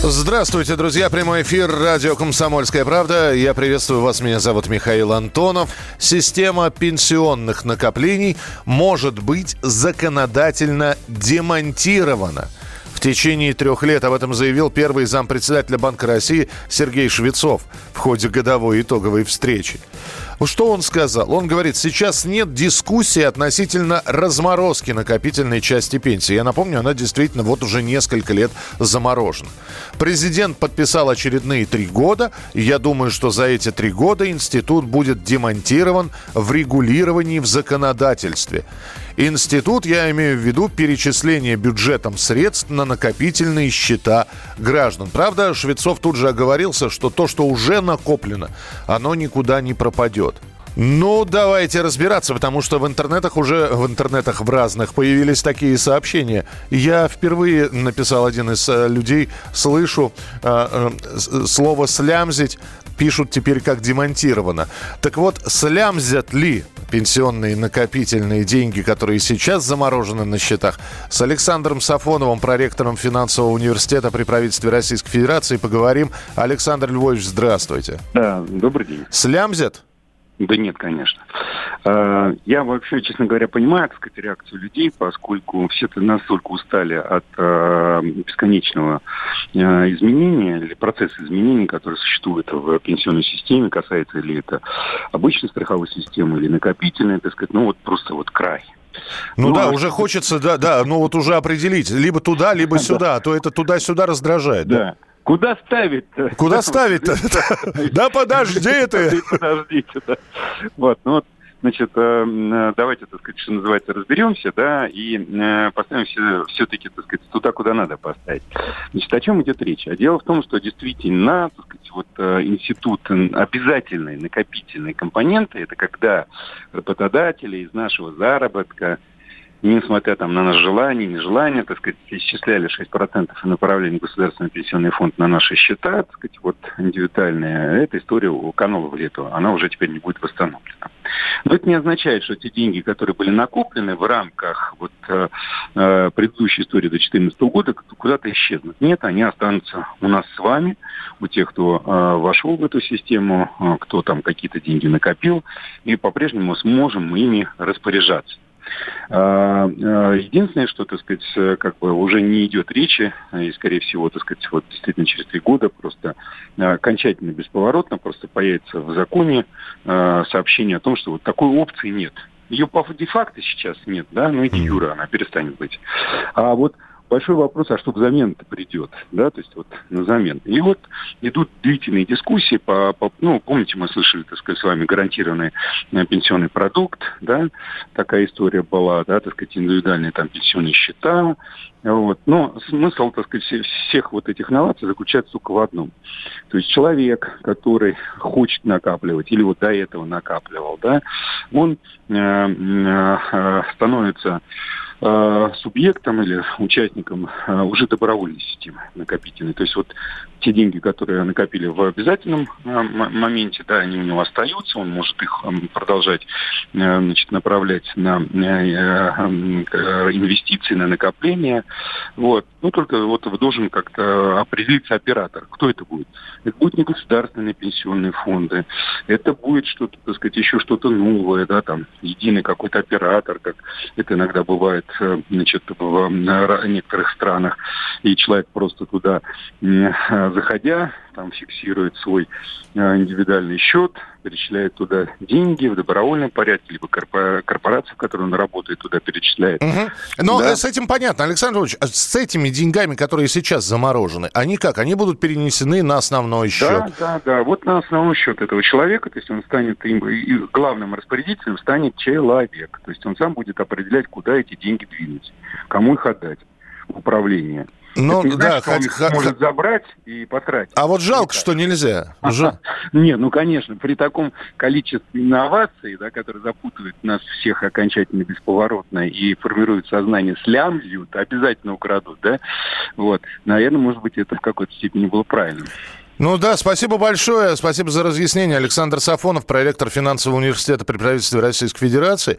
Здравствуйте, друзья. Прямой эфир радио «Комсомольская правда». Я приветствую вас. Меня зовут Михаил Антонов. Система пенсионных накоплений может быть законодательно демонтирована. В течение трех лет об этом заявил первый зампредседателя Банка России Сергей Швецов в ходе годовой итоговой встречи. Что он сказал? Он говорит, сейчас нет дискуссии относительно разморозки накопительной части пенсии. Я напомню, она действительно вот уже несколько лет заморожена. Президент подписал очередные три года. Я думаю, что за эти три года институт будет демонтирован в регулировании в законодательстве. Институт, я имею в виду перечисление бюджетом средств на накопительные счета граждан. Правда, Швецов тут же оговорился, что то, что уже накоплено, оно никуда не пропадет. Ну, давайте разбираться, потому что в интернетах уже, в интернетах в разных появились такие сообщения. Я впервые, написал один из э, людей, слышу э, э, слово «слямзить», пишут теперь как демонтировано. Так вот, слямзят ли пенсионные накопительные деньги, которые сейчас заморожены на счетах, с Александром Сафоновым, проректором финансового университета при правительстве Российской Федерации, поговорим. Александр Львович, здравствуйте. Да, добрый день. Слямзят? Да нет, конечно. А, Я вообще, честно говоря, понимаю, так сказать, реакцию людей, поскольку все настолько устали от э, бесконечного э, изменения или процесса изменений, который существует в пенсионной системе, касается ли это обычной страховой системы или накопительной, так сказать, ну вот просто вот край. Ну, Ну, да, а уже хочется, да, да, ну вот уже определить, либо туда, либо Да. сюда, а то это туда-сюда раздражает. Да. Куда ставить-то? Куда ставить-то? Да подожди ты! Подождите, да. Вот, ну вот, значит, э, давайте, так сказать, что называется, разберемся, да, и э, поставим все, все-таки, так сказать, туда, куда надо поставить. Значит, о чем идет речь? А дело в том, что действительно, так сказать, вот э, институт обязательной накопительной компоненты, это когда работодатели из нашего заработка несмотря там на наше желание, нежелание, так сказать, исчисляли 6% и направляли в Государственный пенсионный фонд на наши счета, так сказать, вот индивидуальная, эта история канула в лету, она уже теперь не будет восстановлена. Но это не означает, что те деньги, которые были накоплены в рамках вот, э, э, предыдущей истории до 2014 года, куда-то исчезнут. Нет, они останутся у нас с вами, у тех, кто э, вошел в эту систему, э, кто там какие-то деньги накопил, и по-прежнему сможем ими распоряжаться. А, а, Единственное, что, так сказать, э, как бы уже не идет речи, э, и, скорее всего, так сказать, вот действительно через три года просто э, окончательно бесповоротно просто появится в законе сообщение о том, что вот такой опции нет. Ее по де-факто сейчас нет, да, ну и де юра она перестанет быть. А вот большой вопрос, а что взамен-то придет, да, то есть вот на замен. И вот идут длительные дискуссии по, по- ну, помните, мы слышали, так сказать, с вами гарантированный э, пенсионный продукт, да, такая история была, да, так сказать, индивидуальные там пенсионные счета, вот. Но смысл, так сказать, все- всех вот этих новаций заключается только в одном. То есть человек, который хочет накапливать или вот до этого накапливал, да, он э, э, э, становится э, субъектом или участником э, уже добровольной системы накопительной. То есть вот те деньги, которые накопили в обязательном э, моменте, да, они у него остаются, он может их м, продолжать значит, направлять на инвестиции, на накопление. Вот. Ну, только вот должен как-то определиться оператор. Кто это будет? Это будет не государственные пенсионные фонды, это будет что-то, так сказать, еще что-то новое, да, там, единый какой-то оператор, как это иногда бывает, значит, в некоторых странах, и человек просто туда, э, заходя, там фиксирует свой э, индивидуальный счет, перечисляет туда деньги в добровольном порядке, либо корпора- корпорация, в которой он работает, туда перечисляет. Мгм. Но Да. э, с этим понятно, Александр Ильич, а с этими деньгами, которые сейчас заморожены, они как? Они будут перенесены на основной счет? Да, да, да. Вот на основной счет этого человека, то есть он станет им, главным распорядителем станет человек. То есть он сам будет определять, куда эти деньги двинуть, кому их отдать. управления. Ну, Это не да, значит, что он хоть- хоть- может забрать и потратить. А вот жалко, что нельзя. Жа- Не, ну, конечно, при таком количестве инноваций, да, которые запутывают нас всех окончательно бесповоротно и формируют сознание, слямзют, обязательно украдут, да, вот, наверное, может быть, это в какой-то степени было правильно. Ну да, спасибо большое. Спасибо за разъяснение. Александр Сафонов, проректор финансового университета при правительстве Российской Федерации.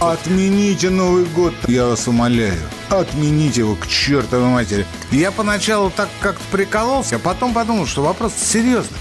Отмените Новый год, я вас умоляю. Отмените его к чертовой матери. Я поначалу так как-то прикололся, а потом подумал, что вопрос серьезный.